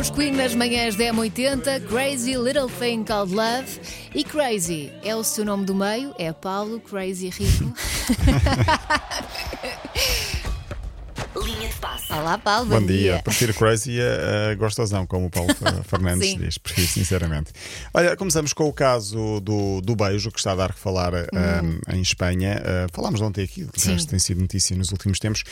os Queen nas manhãs da M80, Crazy Little Thing Called Love. E Crazy é o seu nome do meio, é Paulo Crazy Rico. Passe. Olá, Paulo, Bom dia. Prefiro crazy a, a gostosão, como o Paulo Fernandes Sim. diz. Prefiro, sinceramente. Olha, começamos com o caso do, do beijo, que está a dar que falar um, em Espanha. Uh, falámos ontem aqui, resto tem sido notícia nos últimos tempos.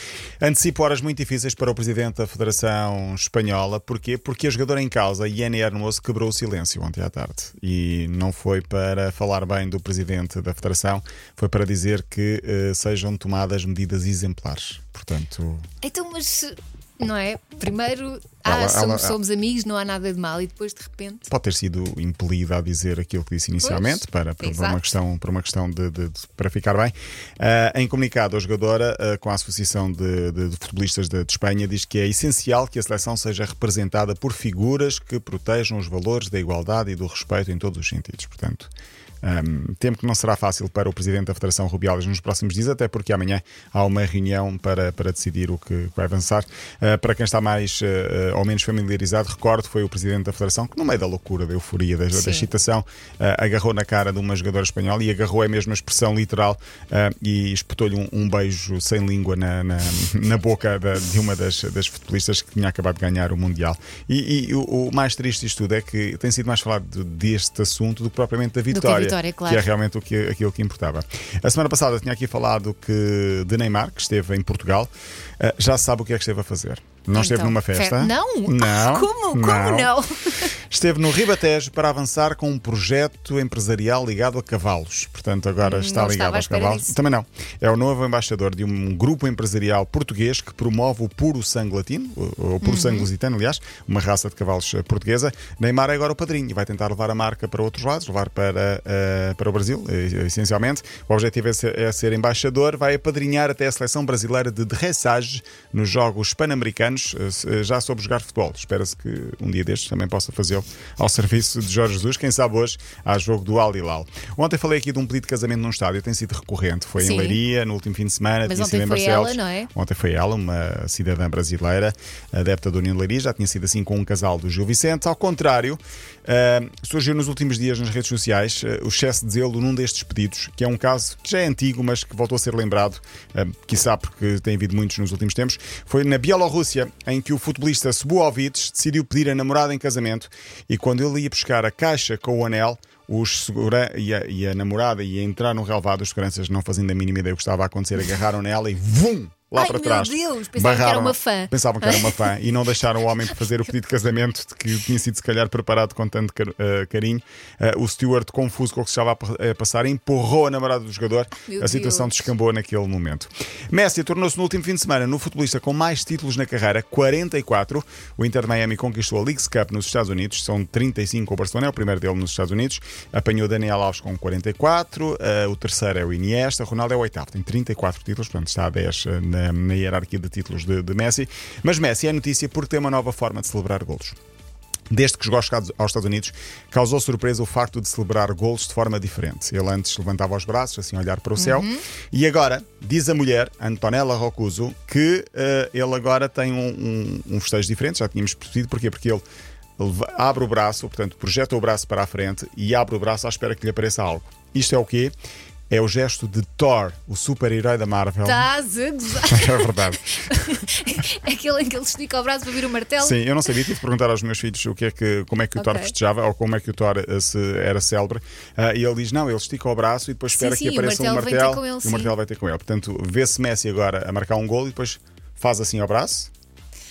Antecipa horas muito difíceis para o presidente da Federação Espanhola. Porquê? Porque a jogadora em causa, Iene Hermoso, quebrou o silêncio ontem à tarde. E não foi para falar bem do presidente da Federação, foi para dizer que uh, sejam tomadas medidas exemplares. Portanto, Então, mas não é? Primeiro, ah, Ela- somos, ela- somos amigos, não há nada de mal, e depois de repente. pode ter sido impelida a dizer aquilo que disse inicialmente para, para, exato. uma questão, para uma questão de, de- de- para ficar bem. Ah, em comunicado, a jogadora, ah, com a Associação de, de- de Futebolistas de, Espanha, diz que é essencial que a seleção seja representada por figuras que protejam os valores da igualdade e do respeito em todos os sentidos. Portanto. Um, temo que não será fácil para o Presidente da Federação Rubiales nos próximos dias, até porque amanhã há uma reunião para, para decidir o que vai avançar. Uh, para quem está mais uh, uh, ou menos familiarizado, recordo, foi o Presidente da Federação que, no meio da loucura, da euforia, da, da excitação, uh, agarrou na cara de uma jogadora espanhola e agarrou a mesma expressão literal uh, e espetou-lhe um, um beijo sem língua na, na, na boca da- de uma das, das futebolistas que tinha acabado de ganhar o Mundial. E, e o, o mais triste disto tudo é que tem sido mais falado deste assunto do que propriamente da que a vitória, vitória, claro. que é realmente o que, aquilo que importava. A semana passada tinha aqui falado que de Neymar, que esteve em Portugal, eh, já sabe o que é que esteve a fazer. Não esteve Então, numa fe- festa? Não? Não. Como? Como não? Esteve no Ribatejo para avançar com um projeto empresarial ligado a cavalos. Portanto, agora está Hum, não ligado aos cavalos. disso. Também não. É o novo embaixador de um grupo empresarial português que promove o puro sangue latino, o o puro Uhum. sangue lusitano, aliás, uma raça de cavalos eh, portuguesa. Neymar é agora o padrinho e vai tentar levar a marca para outros lados, levar para, eh, para o Brasil, eh, essencialmente. O objetivo é ser, é ser embaixador, vai apadrinhar até a seleção brasileira de dressage nos Jogos Pan-Americanos, já soube jogar futebol. Espera-se que um dia destes também possa ao serviço de Jorge Jesus. Quem sabe hoje há jogo do Al Hilal. Ontem falei aqui de um pedido de casamento num estádio, tem sido recorrente. Foi Sim. em Leiria, no último fim de semana, Mas tinha ontem sido em foi Barcelos. ela, não é? Ontem foi ela, uma cidadã brasileira, adepta da União de Leiria, já tinha sido assim com um casal do Gil Vicente. Ao contrário, ah, surgiu nos últimos dias nas redes sociais ah, o excesso de zelo num destes pedidos, que é um caso que já é antigo, mas que voltou a ser lembrado, uh, quiçá porque tem havido muitos nos últimos tempos. Foi na Bielorrússia, em que o futebolista Subovic decidiu pedir a namorada em casamento e quando ele ia buscar a caixa com o anel, os segura e a, e a namorada ia entrar no relevado, os seguranças não fazendo a mínima ideia do que estava a acontecer, agarraram nela e vum! Lá Ai, para meu trás. Deus, pensavam que era uma fã. Pensavam que era uma fã e não deixaram o homem fazer o pedido de casamento de que tinha sido, se calhar, preparado com tanto eh, carinho. Eh, o steward, confuso com o que se estava a a passar, empurrou a namorada do jogador. Meu a situação Deus. descambou naquele momento. Messi tornou-se no último fim de semana no futebolista com mais títulos na carreira, 44. O Inter de Miami conquistou a Leagues Cup nos Estados Unidos, são 35 o Barcelona, é o primeiro dele nos Estados Unidos. Apanhou Daniel Alves com 44, eh, o terceiro é o Iniesta, Ronaldo é o oitavo, tem 34 títulos, portanto está a 10 eh, na, na hierarquia de títulos de, de Messi. Mas Messi é notícia porque tem uma nova forma de celebrar golos. Desde que chegou aos Estados aos Estados Unidos, causou surpresa o facto de celebrar golos de forma diferente. Ele antes levantava os braços, assim, a olhar para o céu, e agora, diz a mulher, Antonella Rocuso, que eh, ele agora tem um, um, um festejo diferente, já tínhamos percebido, porquê? Porque ele abre o braço, portanto, projeta o braço para a frente e abre o braço à espera que lhe apareça algo. Isto é o quê? É o gesto de Thor, o super-herói da Marvel. Estás a gozar. É verdade. É aquele em que ele estica o braço para vir o martelo. Sim, eu não sabia, tive de perguntar aos meus filhos o que é que, como é que o Thor Ok. festejava ou como é que o Thor eh, se, era célebre. Ah, e ele diz: não, ele estica o braço e depois espera sim, que o apareça um martelo ter martelo com ele, e sim. o martelo vai ter com ele. Portanto, vê-se Messi agora a marcar um gol e depois faz assim ao braço.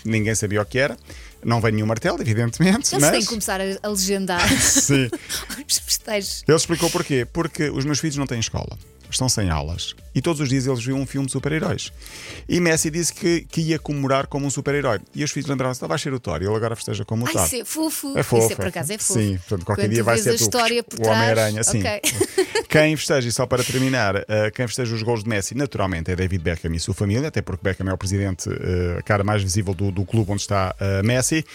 Ninguém sabia o que era. Não vem nenhum martelo, evidentemente. Eles mas... têm que começar a legendar Sim. festejos. Ele explicou porquê. Porque os meus filhos não têm escola. Estão sem aulas. E todos os dias eles viam um filme de super-heróis. E Messi disse que, que ia comemorar como um super-herói. E os filhos lembraram-se: "Então vai ser o Thor. Ele agora festeja como o Ai, Thor. isso é fofo. É fofo. Isso é, por acaso é fofo. Sim, portanto, qualquer Quando dia vai ser a tu, história por o. Homem-Aranha. Sim. Ok. Quem festeja, e só para terminar, eh, quem festeja os gols de Messi, naturalmente, é David Beckham e sua família, até porque Beckham é o presidente, eh, a cara mais visível do, do clube onde está eh, Messi.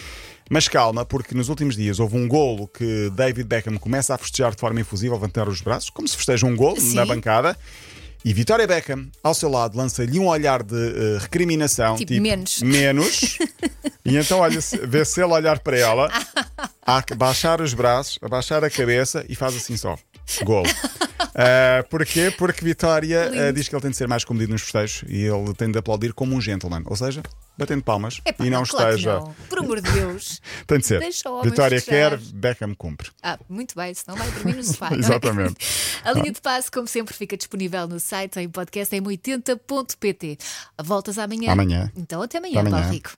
Mas calma, porque nos últimos dias houve um golo que David Beckham começa a festejar de forma efusiva, a levantar os braços, como se festeja um golo Sim. na bancada. E Vitória Beckham, ao seu lado, lança-lhe um olhar de eh, recriminação. Tipo, menos. Menos. e então olha, vê se ele olhar para ela, a baixar os braços, abaixar a cabeça e faz assim só. Gol. Uh, porquê? Porque Vitória uh, diz que ele tem de ser mais comedido nos festejos e ele tem de aplaudir como um gentleman. Ou seja, batendo palmas Epá, e não, claro esteja. Não. Por amor de Deus. tem de ser. Deixa o homem Vitória quer, Beckham cumpre. Ah, muito bem, senão vai dormir no sofá. é? Exatamente. A linha de passe, como sempre, fica disponível no site, em podcast, em 80.pt. Voltas amanhã. Amanhã. Então até amanhã, Até amanhã. Paulo Rico.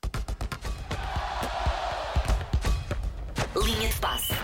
Linha de passe.